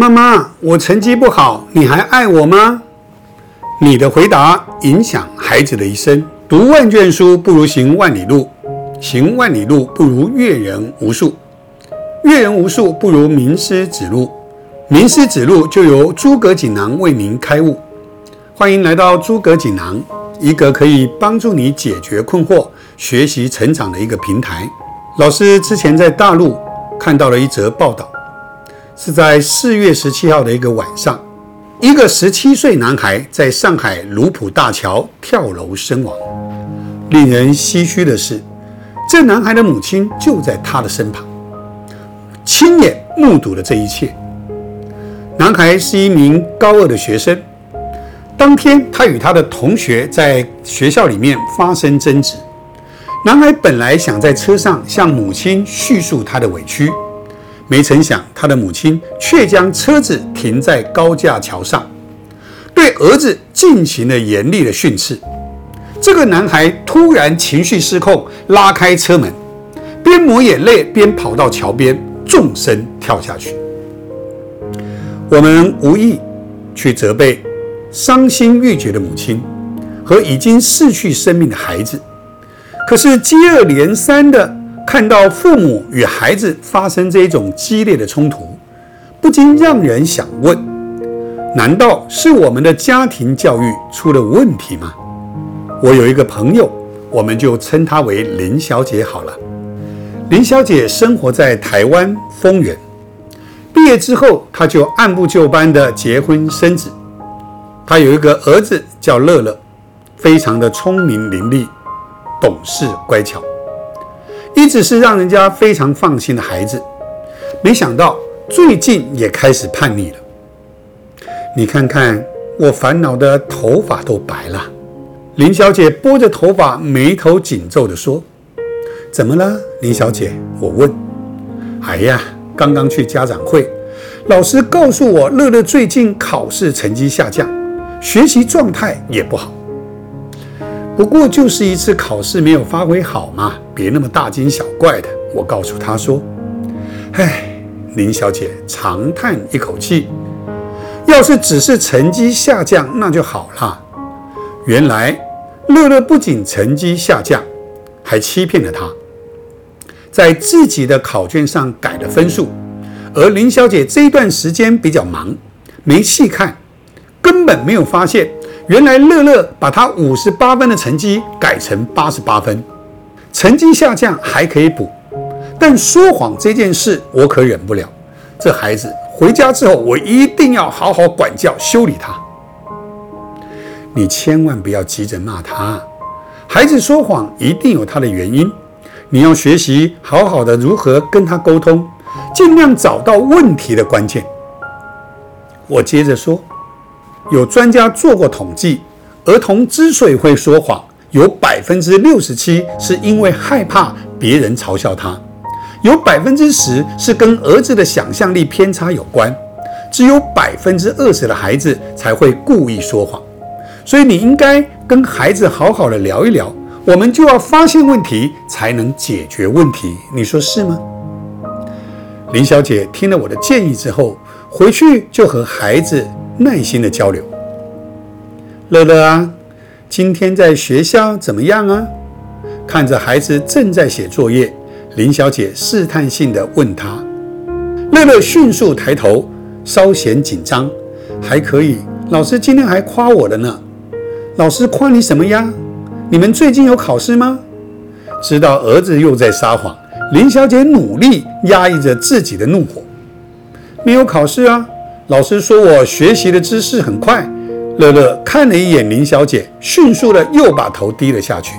妈妈，我成绩不好，你还爱我吗？你的回答影响孩子的一生。读万卷书不如行万里路，行万里路不如阅人无数，阅人无数不如名师指路，名师指路就由诸葛锦囊为您开悟。欢迎来到诸葛锦囊，一个可以帮助你解决困惑、学习成长的一个平台。老师之前在大陆看到了一则报道。是在四月十七号的一个晚上，一个十七岁男孩在上海卢浦大桥跳楼身亡。令人唏嘘的是，这男孩的母亲就在他的身旁，亲眼目睹了这一切。男孩是一名高二的学生，当天他与他的同学在学校里面发生争执。男孩本来想在车上向母亲叙述他的委屈。没曾想，他的母亲却将车子停在高架桥上，对儿子进行了严厉的训斥。这个男孩突然情绪失控，拉开车门，边抹眼泪边跑到桥边，纵身跳下去。我们无意去责备伤心欲绝的母亲和已经逝去生命的孩子，可是接二连三的。看到父母与孩子发生这种激烈的冲突，不禁让人想问：难道是我们的家庭教育出了问题吗？我有一个朋友，我们就称她为林小姐好了。林小姐生活在台湾丰原，毕业之后，她就按部就班的结婚生子。她有一个儿子叫乐乐，非常的聪明伶俐，懂事乖巧。一直是让人家非常放心的孩子，没想到最近也开始叛逆了。你看看我烦恼的头发都白了。林小姐拨着头发，眉头紧皱地说：“怎么了，林小姐？”我问。“哎呀，刚刚去家长会，老师告诉我，乐乐最近考试成绩下降，学习状态也不好。”不过就是一次考试没有发挥好嘛，别那么大惊小怪的。我告诉他说：“唉，林小姐长叹一口气，要是只是成绩下降，那就好了。原来乐乐不仅成绩下降，还欺骗了他，在自己的考卷上改了分数。而林小姐这一段时间比较忙，没细看，根本没有发现。”原来乐乐把他五十八分的成绩改成八十八分，成绩下降还可以补，但说谎这件事我可忍不了。这孩子回家之后，我一定要好好管教修理他。你千万不要急着骂他，孩子说谎一定有他的原因，你要学习好好的如何跟他沟通，尽量找到问题的关键。我接着说。有专家做过统计，儿童之所以会说谎，有百分之六十七是因为害怕别人嘲笑他，有百分之十是跟儿子的想象力偏差有关，只有百分之二十的孩子才会故意说谎。所以你应该跟孩子好好的聊一聊，我们就要发现问题，才能解决问题。你说是吗？林小姐听了我的建议之后，回去就和孩子。耐心的交流，乐乐啊，今天在学校怎么样啊？看着孩子正在写作业，林小姐试探性的问他。乐乐迅速抬头，稍显紧张，还可以。老师今天还夸我了呢。老师夸你什么呀？你们最近有考试吗？知道儿子又在撒谎，林小姐努力压抑着自己的怒火。没有考试啊。老师说我学习的知识很快。乐乐看了一眼林小姐，迅速的又把头低了下去。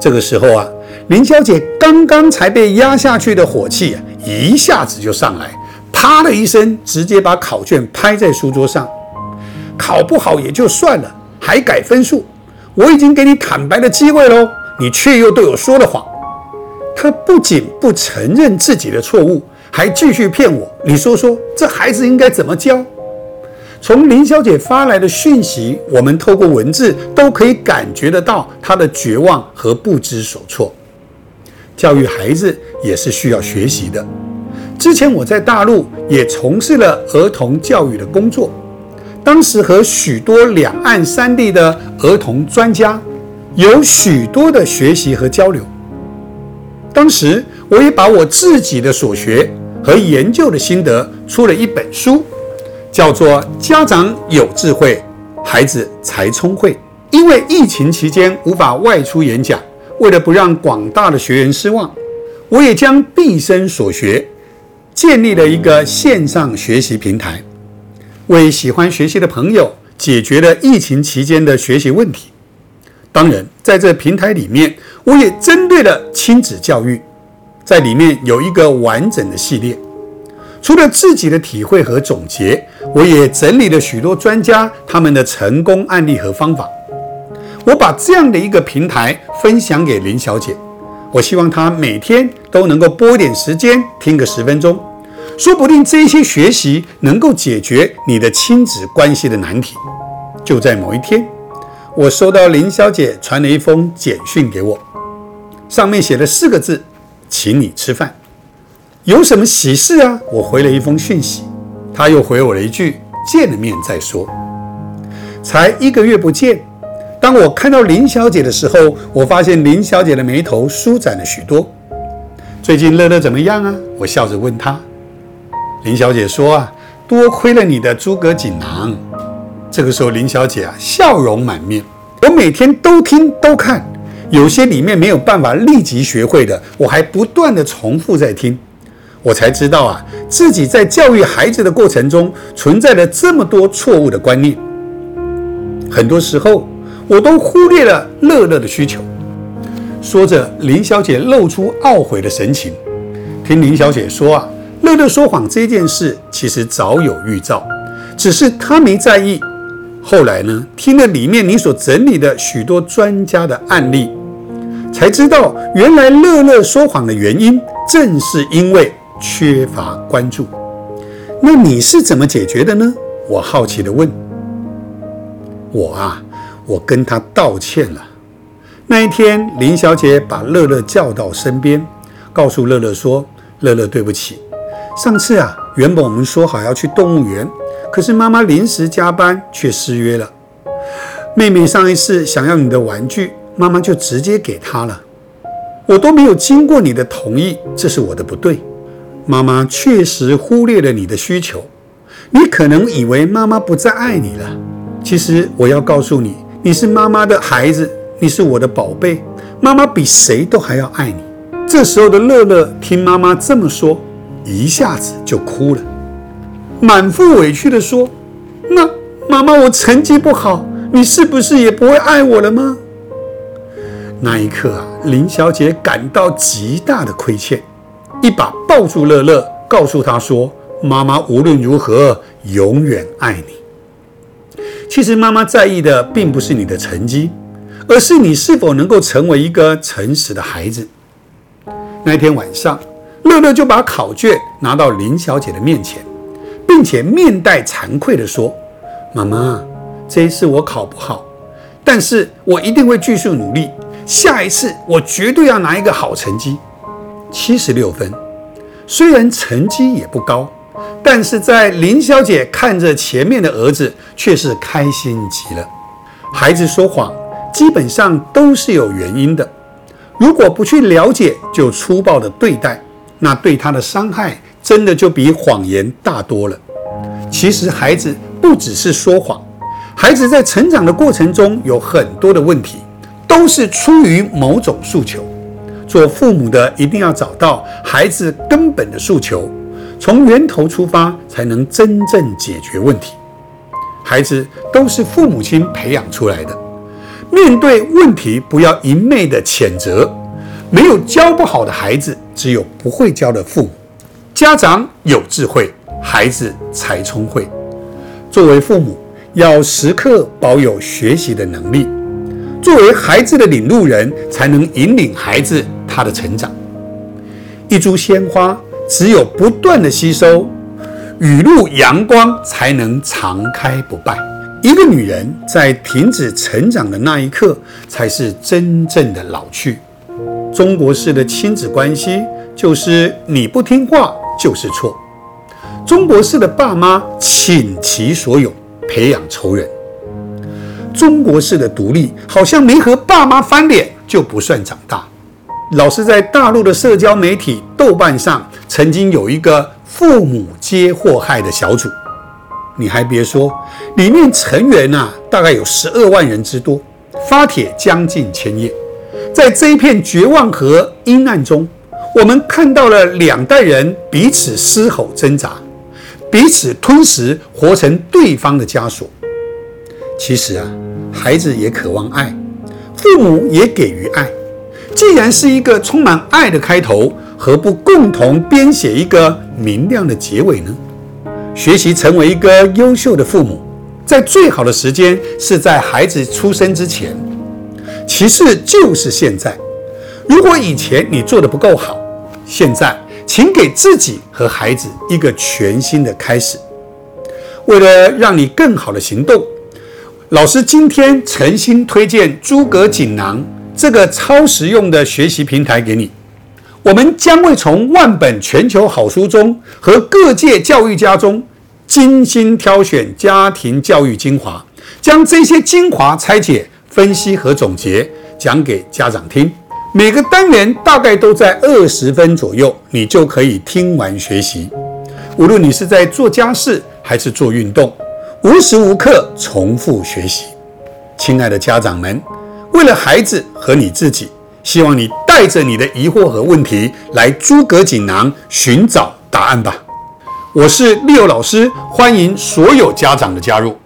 这个时候啊，林小姐刚刚才被压下去的火气啊，一下子就上来，啪的一声，直接把考卷拍在书桌上。考不好也就算了，还改分数。我已经给你坦白的机会喽，你却又对我说了谎。她不仅不承认自己的错误。还继续骗我，你说说这孩子应该怎么教？从林小姐发来的讯息，我们透过文字都可以感觉得到她的绝望和不知所措。教育孩子也是需要学习的，之前我在大陆也从事了儿童教育的工作，当时和许多两岸三地的儿童专家有许多的学习和交流。当时我也把我自己的所学和研究的心得出了一本书，叫做《家长有智慧，孩子才聪慧》。因为疫情期间无法外出演讲，为了不让广大的学员失望，我也将毕生所学。建立了一个线上学习平台，为喜欢学习的朋友解决了疫情期间的学习问题。当然，在这平台里面，我也针对了亲子教育，在里面有一个完整的系列。除了自己的体会和总结，我也整理了许多专家他们的成功案例和方法。我把这样的一个平台分享给林小姐，我希望她每天都能够拨点时间听个十分钟。说不定这些学习能够解决你的亲子关系的难题。就在某一天，我收到林小姐传了一封简讯给我，上面写了四个字：“请你吃饭。”有什么喜事啊？我回了一封讯息，他又回我了一句：“见了面再说。”才一个月不见，当我看到林小姐的时候，我发现林小姐的眉头舒展了许多。最近乐乐怎么样啊？我笑着问她。林小姐说：“啊，多亏了你的诸葛锦囊。”这个时候，林小姐啊，笑容满面。我每天都听都看，有些里面没有办法立即学会的，我还不断的重复在听。我才知道啊，自己在教育孩子的过程中存在了这么多错误的观念。很多时候，我都忽略了乐乐的需求。说着，林小姐露出懊悔的神情。听林小姐说啊。乐乐说谎这件事其实早有预兆，只是她没在意。后来呢，听了里面你所整理的许多专家的案例，才知道原来乐乐说谎的原因正是因为缺乏关注。那你是怎么解决的呢？我好奇地问。我啊，我跟他道歉了。那一天，林小姐把乐乐叫到身边，告诉乐乐说：“乐乐，对不起。”上次啊，原本我们说好要去动物园，可是妈妈临时加班却失约了。妹妹上一次想要你的玩具，妈妈就直接给她了。我都没有经过你的同意，这是我的不对。妈妈确实忽略了你的需求。你可能以为妈妈不再爱你了，其实我要告诉你，你是妈妈的孩子，你是我的宝贝，妈妈比谁都还要爱你。这时候的乐乐听妈妈这么说。一下子就哭了，满腹委屈地说：“那妈妈，我成绩不好，你是不是也不会爱我了吗？”那一刻啊，林小姐感到极大的亏欠，一把抱住乐乐，告诉他说：“妈妈无论如何永远爱你。”其实妈妈在意的并不是你的成绩，而是你是否能够成为一个诚实的孩子。那天晚上。乐乐就把考卷拿到林小姐的面前，并且面带惭愧地说：“妈妈，这一次我考不好，但是我一定会继续努力。下一次我绝对要拿一个好成绩，七十六分。虽然成绩也不高，但是在林小姐看着前面的儿子，却是开心极了。孩子说谎，基本上都是有原因的。如果不去了解，就粗暴的对待。”那对他的伤害真的就比谎言大多了。其实孩子不只是说谎，孩子在成长的过程中有很多的问题，都是出于某种诉求。做父母的一定要找到孩子根本的诉求，从源头出发，才能真正解决问题。孩子都是父母亲培养出来的，面对问题不要一昧的谴责。没有教不好的孩子，只有不会教的父母。家长有智慧，孩子才聪慧。作为父母，要时刻保有学习的能力。作为孩子的领路人，才能引领孩子他的成长。一株鲜花，只有不断的吸收雨露阳光，才能常开不败。一个女人在停止成长的那一刻，才是真正的老去。中国式的亲子关系就是你不听话就是错。中国式的爸妈倾其所有培养仇人，中国式的独立好像没和爸妈翻脸就不算长大。老师在大陆的社交媒体豆瓣上曾经有一个父母皆祸害的小组，你还别说，里面成员呐大概有十二万人之多，发帖将近千页。在这一片绝望和阴暗中，我们看到了两代人彼此嘶吼挣扎，彼此吞食，活成对方的枷锁。其实啊，孩子也渴望爱，父母也给予爱。既然是一个充满爱的开头，何不共同编写一个明亮的结尾呢？学习成为一个优秀的父母，在最好的时间是在孩子出生之前，其次就是现在。如果以前你做的不够好，现在请给自己和孩子一个全新的开始。为了让你更好的行动，老师今天诚心推荐诸葛锦囊。这个超实用的学习平台给你，我们将会从万本全球好书中和各界教育家中精心挑选家庭教育精华，将这些精华拆解、分析和总结，讲给家长听。每个单元大概都在二十分左右，你就可以听完学习。无论你是在做家事还是做运动，无时无刻重复学习。亲爱的家长们。为了孩子和你自己，希望你带着你的疑惑和问题来诸葛锦囊寻找答案吧。我是利友老师，欢迎所有家长的加入。